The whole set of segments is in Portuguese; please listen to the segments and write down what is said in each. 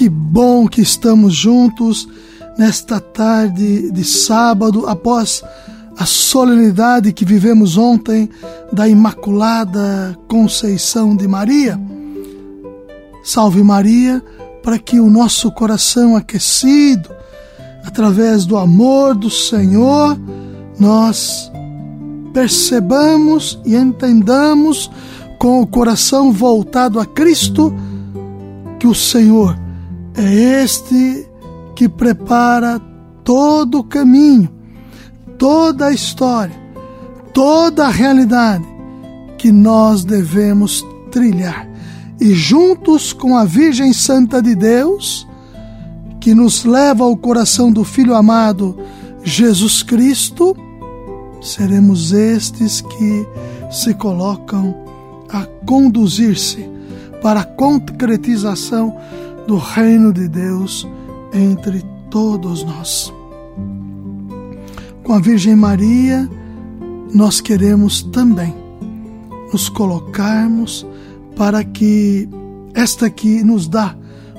Que bom que estamos juntos nesta tarde de sábado, após a solenidade que vivemos ontem da Imaculada Conceição de Maria. Salve Maria, para que o nosso coração aquecido, através do amor do Senhor, nós percebamos e entendamos com o coração voltado a Cristo que o Senhor é este que prepara todo o caminho, toda a história, toda a realidade que nós devemos trilhar. E juntos com a Virgem Santa de Deus, que nos leva ao coração do Filho amado Jesus Cristo, seremos estes que se colocam a conduzir-se para a concretização do reino de Deus entre todos nós. Com a Virgem Maria, nós queremos também nos colocarmos para que esta que nos dá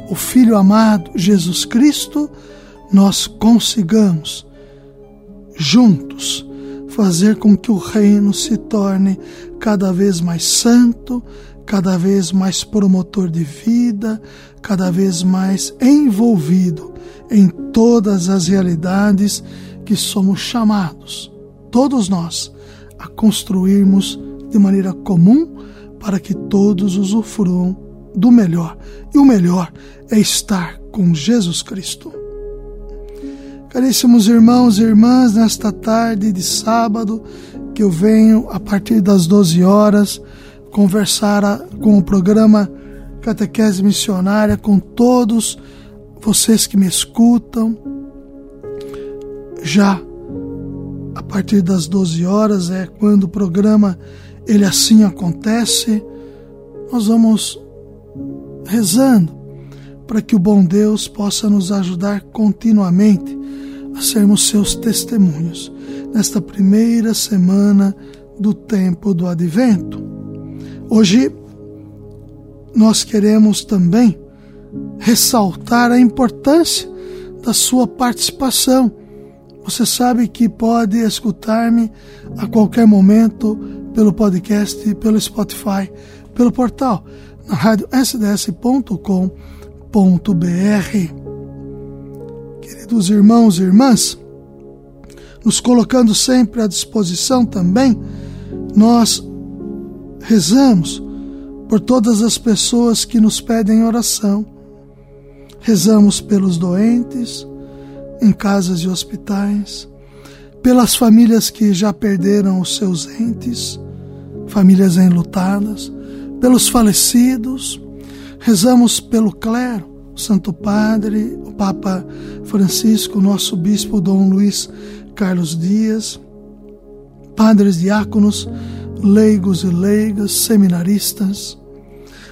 o Filho amado Jesus Cristo, nós consigamos juntos fazer com que o reino se torne cada vez mais santo, cada vez mais promotor de vida, cada vez mais envolvido em todas as realidades que somos chamados, todos nós, a construirmos de maneira comum para que todos usufruam do melhor. E o melhor é estar com Jesus Cristo. Caríssimos irmãos e irmãs, nesta tarde de sábado, que eu venho a partir das 12 horas conversar com o programa Catequese Missionária, com todos vocês que me escutam. Já a partir das 12 horas é quando o programa ele assim acontece. Nós vamos rezando para que o bom Deus possa nos ajudar continuamente a sermos seus testemunhos nesta primeira semana do tempo do advento. Hoje nós queremos também ressaltar a importância da sua participação. Você sabe que pode escutar-me a qualquer momento pelo podcast, pelo Spotify, pelo portal na rádio sds.com.br. Queridos irmãos e irmãs, nos colocando sempre à disposição também, nós rezamos por todas as pessoas que nos pedem oração. Rezamos pelos doentes, em casas e hospitais, pelas famílias que já perderam os seus entes, famílias enlutadas, pelos falecidos. Rezamos pelo clero, o Santo Padre, o Papa Francisco, nosso Bispo Dom Luiz Carlos Dias, padres diáconos, leigos e leigas, seminaristas.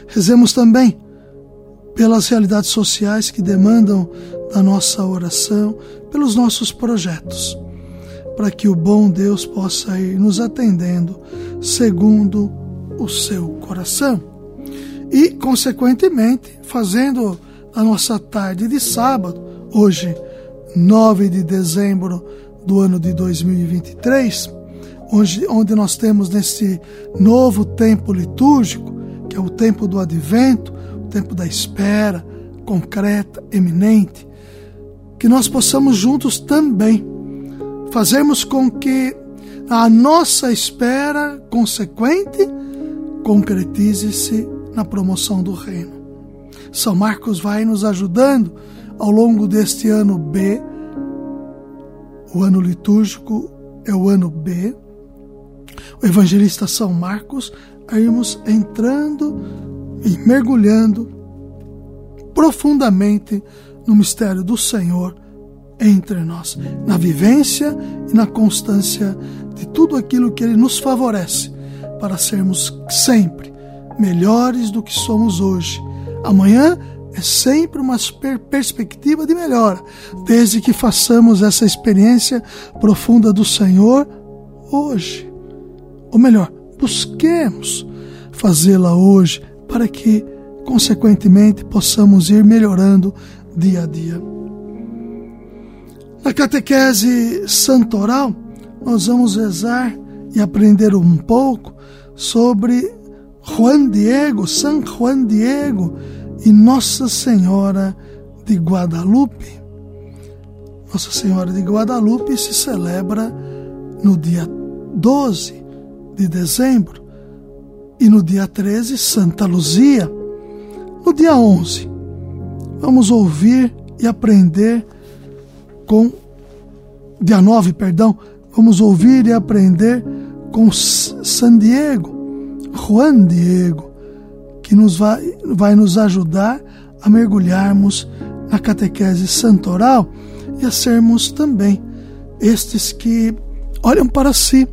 Rezemos também pelas realidades sociais que demandam da nossa oração, pelos nossos projetos, para que o bom Deus possa ir nos atendendo segundo o seu coração. E, consequentemente, fazendo a nossa tarde de sábado, hoje, 9 de dezembro do ano de 2023, onde, onde nós temos nesse novo tempo litúrgico, que é o tempo do advento, o tempo da espera, concreta, eminente, que nós possamos juntos também fazermos com que a nossa espera consequente concretize-se na promoção do reino. São Marcos vai nos ajudando ao longo deste ano B, o ano litúrgico é o ano B, o evangelista São Marcos, a irmos entrando e mergulhando profundamente no mistério do Senhor entre nós, na vivência e na constância de tudo aquilo que Ele nos favorece para sermos sempre melhores do que somos hoje. Amanhã é sempre uma perspectiva de melhora, desde que façamos essa experiência profunda do Senhor hoje. Ou melhor, busquemos fazê-la hoje para que, consequentemente, possamos ir melhorando dia a dia. Na catequese santoral, nós vamos rezar e aprender um pouco sobre Juan Diego, San Juan Diego e Nossa Senhora de Guadalupe. Nossa Senhora de Guadalupe se celebra no dia 12 de dezembro e no dia 13 Santa Luzia. No dia 11, vamos ouvir e aprender com dia 9, perdão, vamos ouvir e aprender com San Diego, Juan Diego, que nos vai, vai nos ajudar a mergulharmos na catequese santoral e a sermos também estes que olham para si,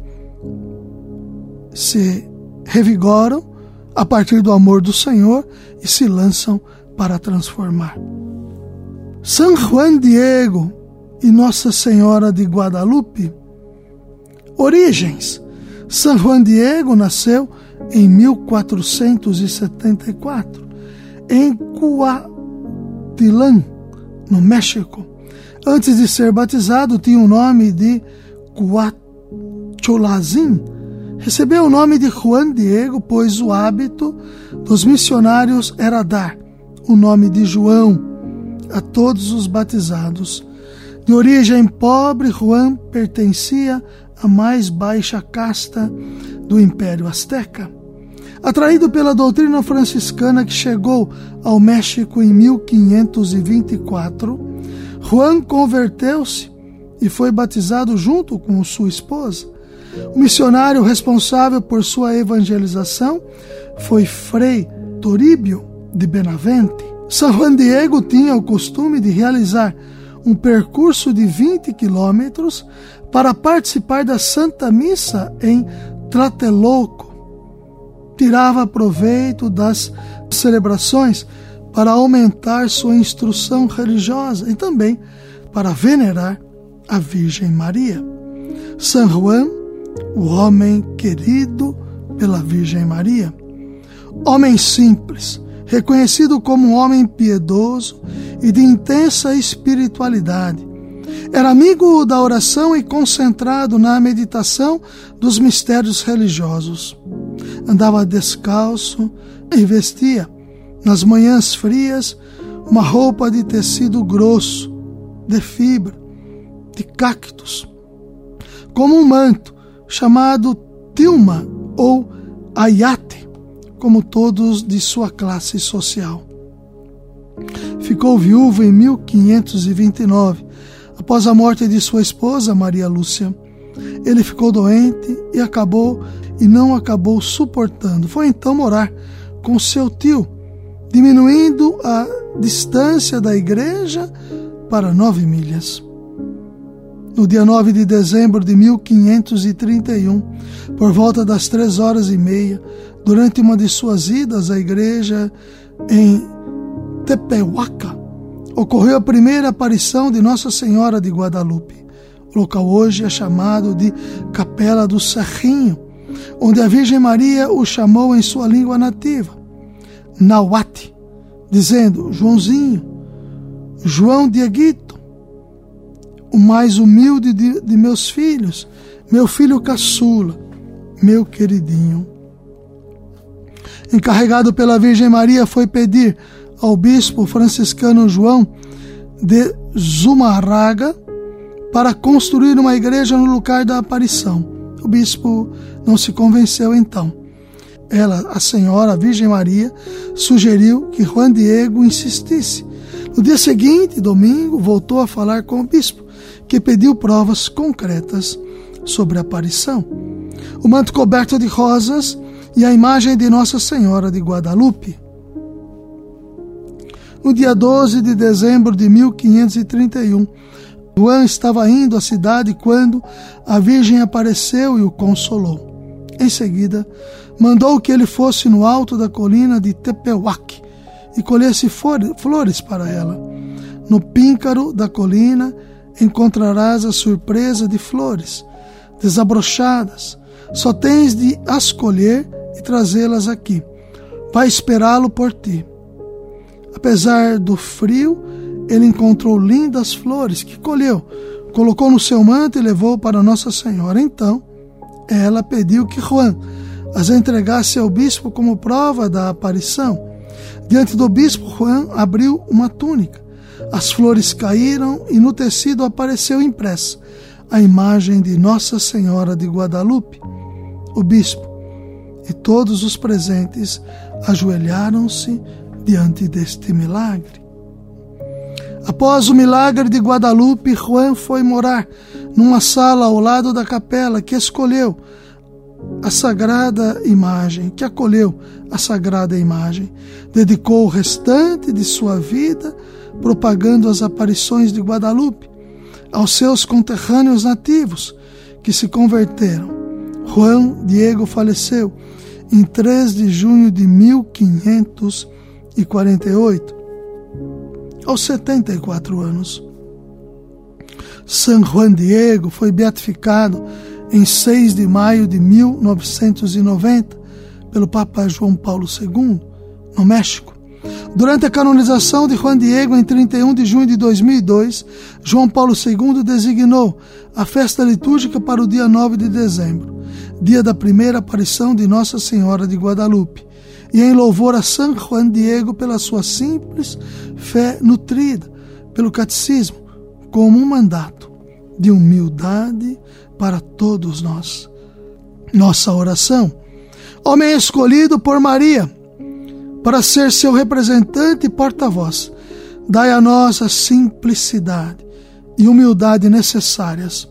se revigoram a partir do amor do Senhor e se lançam para transformar. San Juan Diego e Nossa Senhora de Guadalupe. Origens: San Juan Diego nasceu em 1474 em Cuatilán, no México. Antes de ser batizado, tinha o nome de Cuacholazin. Recebeu o nome de Juan Diego, pois o hábito dos missionários era dar o nome de João a todos os batizados. De origem pobre, Juan pertencia à mais baixa casta do Império Azteca. Atraído pela doutrina franciscana que chegou ao México em 1524, Juan converteu-se e foi batizado junto com sua esposa. O missionário responsável por sua evangelização foi Frei Toribio de Benavente. São Juan Diego tinha o costume de realizar um percurso de 20 quilômetros para participar da Santa Missa em Tlatelolco. Tirava proveito das celebrações para aumentar sua instrução religiosa e também para venerar a Virgem Maria. São Juan, o homem querido pela Virgem Maria. Homem simples, reconhecido como um homem piedoso e de intensa espiritualidade. Era amigo da oração e concentrado na meditação dos mistérios religiosos. Andava descalço e vestia, nas manhãs frias, uma roupa de tecido grosso, de fibra, de cactos, como um manto chamado tilma ou ayate como todos de sua classe social. Ficou viúvo em 1529, após a morte de sua esposa Maria Lúcia. Ele ficou doente e acabou e não acabou suportando. Foi então morar com seu tio, diminuindo a distância da igreja para nove milhas. No dia 9 de dezembro de 1531, por volta das três horas e meia, durante uma de suas idas à igreja em Tepehuaca, ocorreu a primeira aparição de Nossa Senhora de Guadalupe. O local hoje é chamado de Capela do Serrinho, onde a Virgem Maria o chamou em sua língua nativa, Nauati, dizendo: Joãozinho, João Dieguito, o mais humilde de, de meus filhos, meu filho caçula, meu queridinho encarregado pela Virgem Maria, foi pedir ao bispo franciscano João de Zumarraga para construir uma igreja no lugar da aparição. O bispo não se convenceu então. Ela, a senhora, a Virgem Maria, sugeriu que Juan Diego insistisse. No dia seguinte, domingo, voltou a falar com o bispo, que pediu provas concretas sobre a aparição. O manto coberto de rosas e a imagem de Nossa Senhora de Guadalupe. no dia 12 de dezembro de 1531. Juan estava indo à cidade quando a Virgem apareceu e o consolou. Em seguida, mandou que ele fosse no alto da colina de Tepewak e colhesse flores para ela. No píncaro da colina encontrarás a surpresa de flores desabrochadas. Só tens de as colher e trazê-las aqui. Vai esperá-lo por ti. Apesar do frio, ele encontrou lindas flores que colheu, colocou no seu manto e levou para Nossa Senhora. Então, ela pediu que Juan as entregasse ao bispo como prova da aparição. Diante do bispo, Juan abriu uma túnica. As flores caíram e no tecido apareceu impressa a imagem de Nossa Senhora de Guadalupe. O bispo e todos os presentes ajoelharam-se diante deste milagre. Após o milagre de Guadalupe, Juan foi morar numa sala ao lado da capela que escolheu a sagrada imagem, que acolheu a sagrada imagem. Dedicou o restante de sua vida propagando as aparições de Guadalupe aos seus conterrâneos nativos que se converteram. Juan Diego faleceu em 3 de junho de 1548, aos 74 anos. San Juan Diego foi beatificado em 6 de maio de 1990 pelo Papa João Paulo II, no México. Durante a canonização de Juan Diego em 31 de junho de 2002, João Paulo II designou a festa litúrgica para o dia 9 de dezembro, dia da primeira aparição de Nossa Senhora de Guadalupe, e em louvor a San Juan Diego pela sua simples fé nutrida pelo catecismo, como um mandato de humildade para todos nós. Nossa oração. Homem escolhido por Maria para ser seu representante e porta-voz, dai a nós a simplicidade e humildade necessárias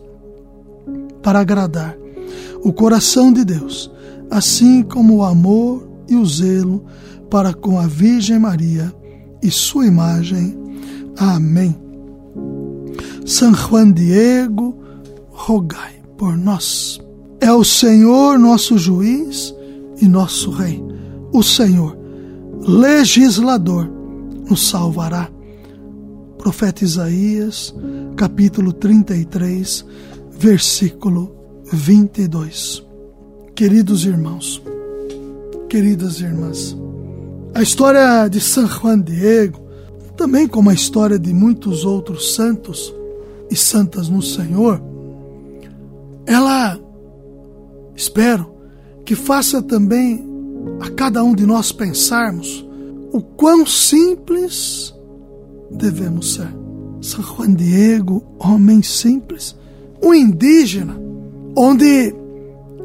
para agradar o coração de Deus, assim como o amor e o zelo para com a Virgem Maria e sua imagem. Amém. San Juan Diego, rogai por nós. É o Senhor nosso juiz e nosso rei. O Senhor, legislador, nos salvará. Profeta Isaías, capítulo 33, versículo 22. Queridos irmãos, queridas irmãs, a história de San Juan Diego, também como a história de muitos outros santos e santas no Senhor, ela, espero, que faça também a cada um de nós pensarmos o quão simples devemos ser. São Juan Diego, homem simples, um indígena, onde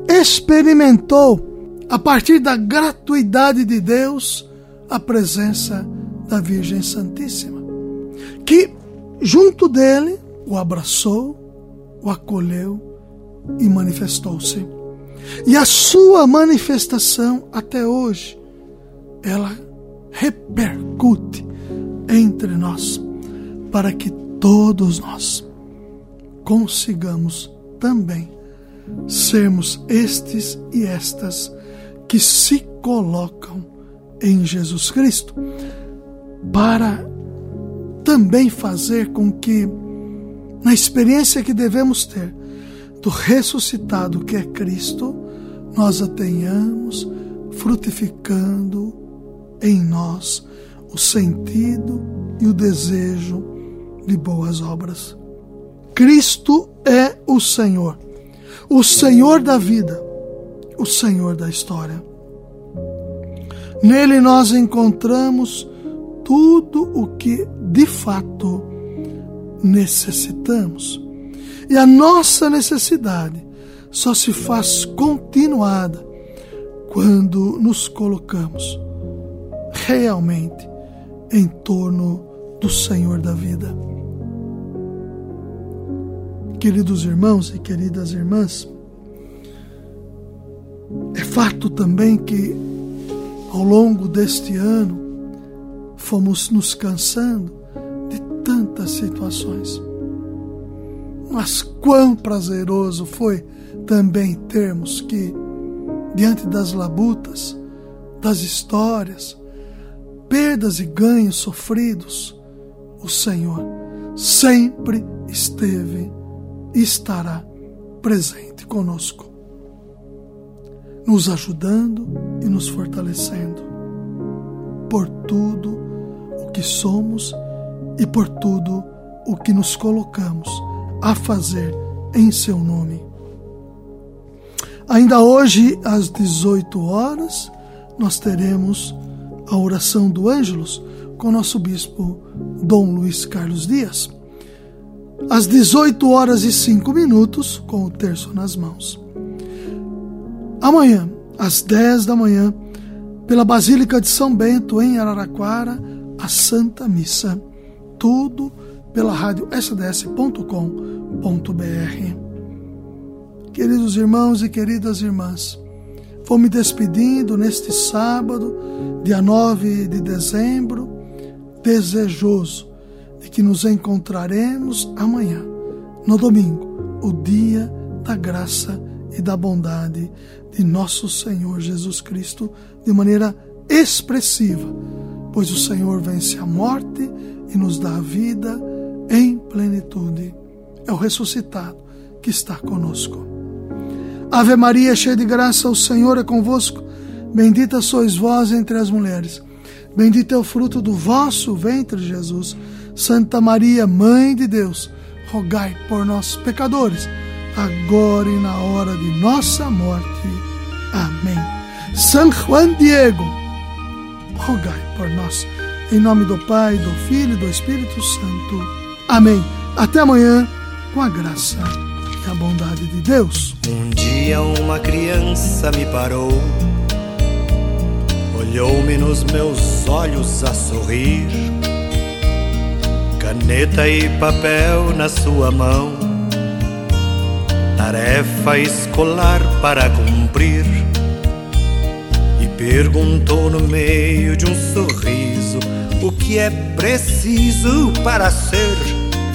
experimentou, a partir da gratuidade de Deus, a presença da Virgem Santíssima, que junto dele o abraçou, o acolheu e manifestou-se. E a sua manifestação até hoje, ela repercute entre nós, para que todos nós consigamos também sermos estes e estas que se colocam em Jesus Cristo, para também fazer com que, na experiência que devemos ter, do ressuscitado que é Cristo, nós a tenhamos frutificando em nós o sentido e o desejo de boas obras. Cristo é o Senhor, o Senhor da vida, o Senhor da história. Nele nós encontramos tudo o que de fato necessitamos. E a nossa necessidade só se faz continuada quando nos colocamos realmente em torno do Senhor da vida. Queridos irmãos e queridas irmãs, é fato também que ao longo deste ano fomos nos cansando de tantas situações. Mas quão prazeroso foi também termos que, diante das labutas, das histórias, perdas e ganhos sofridos, o Senhor sempre esteve e estará presente conosco, nos ajudando e nos fortalecendo por tudo o que somos e por tudo o que nos colocamos a fazer em seu nome. Ainda hoje, às 18 horas, nós teremos a oração do Ângelos com nosso bispo Dom Luiz Carlos Dias. Às 18 horas e 5 minutos, com o terço nas mãos. Amanhã, às 10 da manhã, pela Basílica de São Bento, em Araraquara, a Santa Missa. Tudo pela rádio sds.com.br. Queridos irmãos e queridas irmãs, vou me despedindo neste sábado, dia 9 de dezembro, desejoso de que nos encontraremos amanhã, no domingo, o dia da graça e da bondade de nosso Senhor Jesus Cristo de maneira expressiva, pois o Senhor vence a morte e nos dá a vida em plenitude. É o ressuscitado que está conosco. Ave Maria, cheia de graça, o Senhor é convosco. Bendita sois vós entre as mulheres. Bendito é o fruto do vosso ventre, Jesus. Santa Maria, Mãe de Deus, rogai por nós, pecadores, agora e na hora de nossa morte. Amém. São Juan Diego, rogai por nós. Em nome do Pai, do Filho e do Espírito Santo. Amém. Até amanhã, com a graça e a bondade de Deus. Um dia uma criança me parou, olhou-me nos meus olhos a sorrir, caneta e papel na sua mão, tarefa escolar para cumprir. E perguntou no meio de um sorriso o que é preciso para ser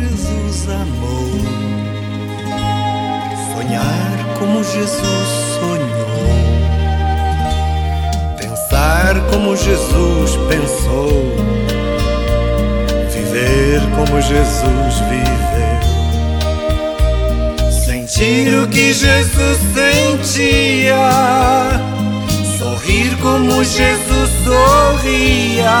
Jesus amou, sonhar como Jesus sonhou, pensar como Jesus pensou, viver como Jesus viveu. Sentir o que Jesus sentia, sorrir como Jesus sorria.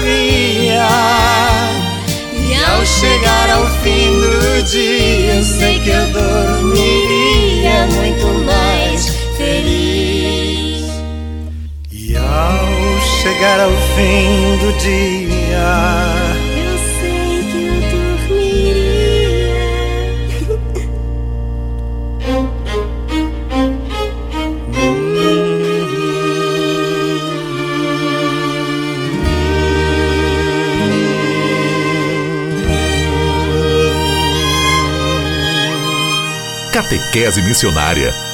dia, eu sei que eu dormiria muito mais feliz. E ao chegar ao fim do dia, Catequese Missionária